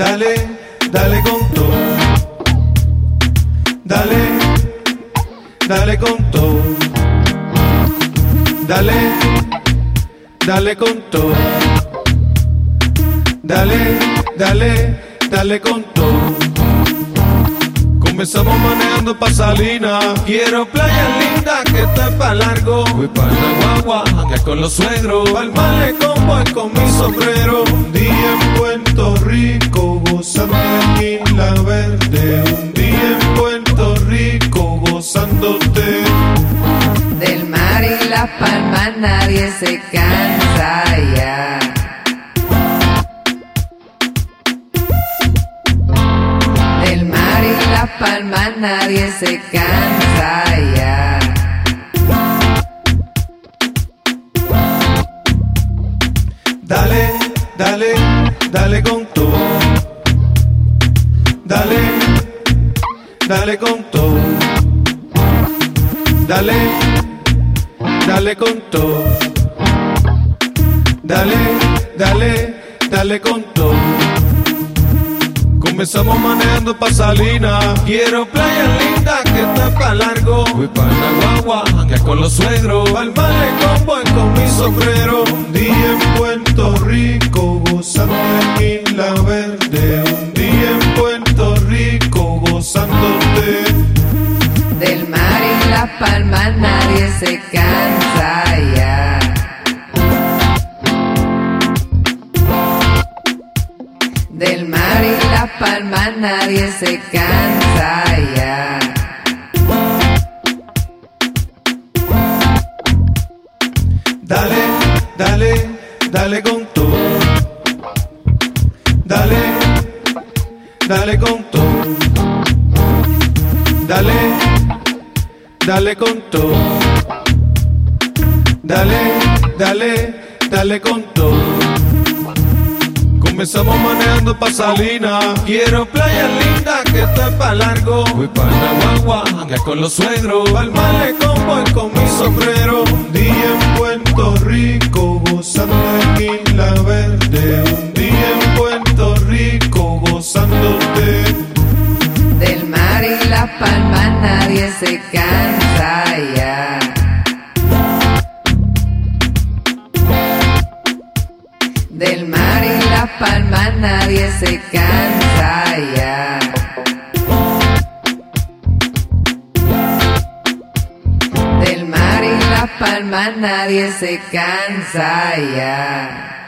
dale, dale con todo. Dale, dale con todo. Dale, dale con todo. Dale, dale, dale con todo. Comenzamos manejando pa' Salinas. Quiero playa linda que esto es pa' largo. Voy pa' la guagua, hangar con los suegros. Pa'l malecón voy con mi sombrero. Un día en Puerto palmas nadie se cansa ya. Del mar y las palmas nadie se cansa ya. Dale, dale, dale con todo. Dale, dale con todo. Dale, dale con todo. Dale, dale, dale con todo. Comenzamos manejando pa' Salinas. Quiero playa linda que esto es pa' largo. Voy pa' la guagua, hangar con los suegros. Pa'l malecón voy con mi sombrero. Un día en Puerto Rico, gozando en Isla Verde. Un día en Puerto Rico, gozándote. Del mar y las palmas nadie se cansa Del mar y las palmas nadie se cansa ya. Dale, dale, dale con todo. Dale, dale con todo. Dale, dale con todo. Dale, dale, dale con todo. Comenzamos manejando pa' Salinas. Quiero playa linda que esto es pa' largo. Voy pa' la guagua, hangar con los suegros. Pa'l malecón voy con mi sombrero. Un día en Puerto Rico, gozando en Isla Verde. Un día en Puerto Rico, gozándote. Del mar y las palmas nadie se cansa Del mar y las palmas nadie se cansa ya. Del mar y las palmas nadie se cansa ya.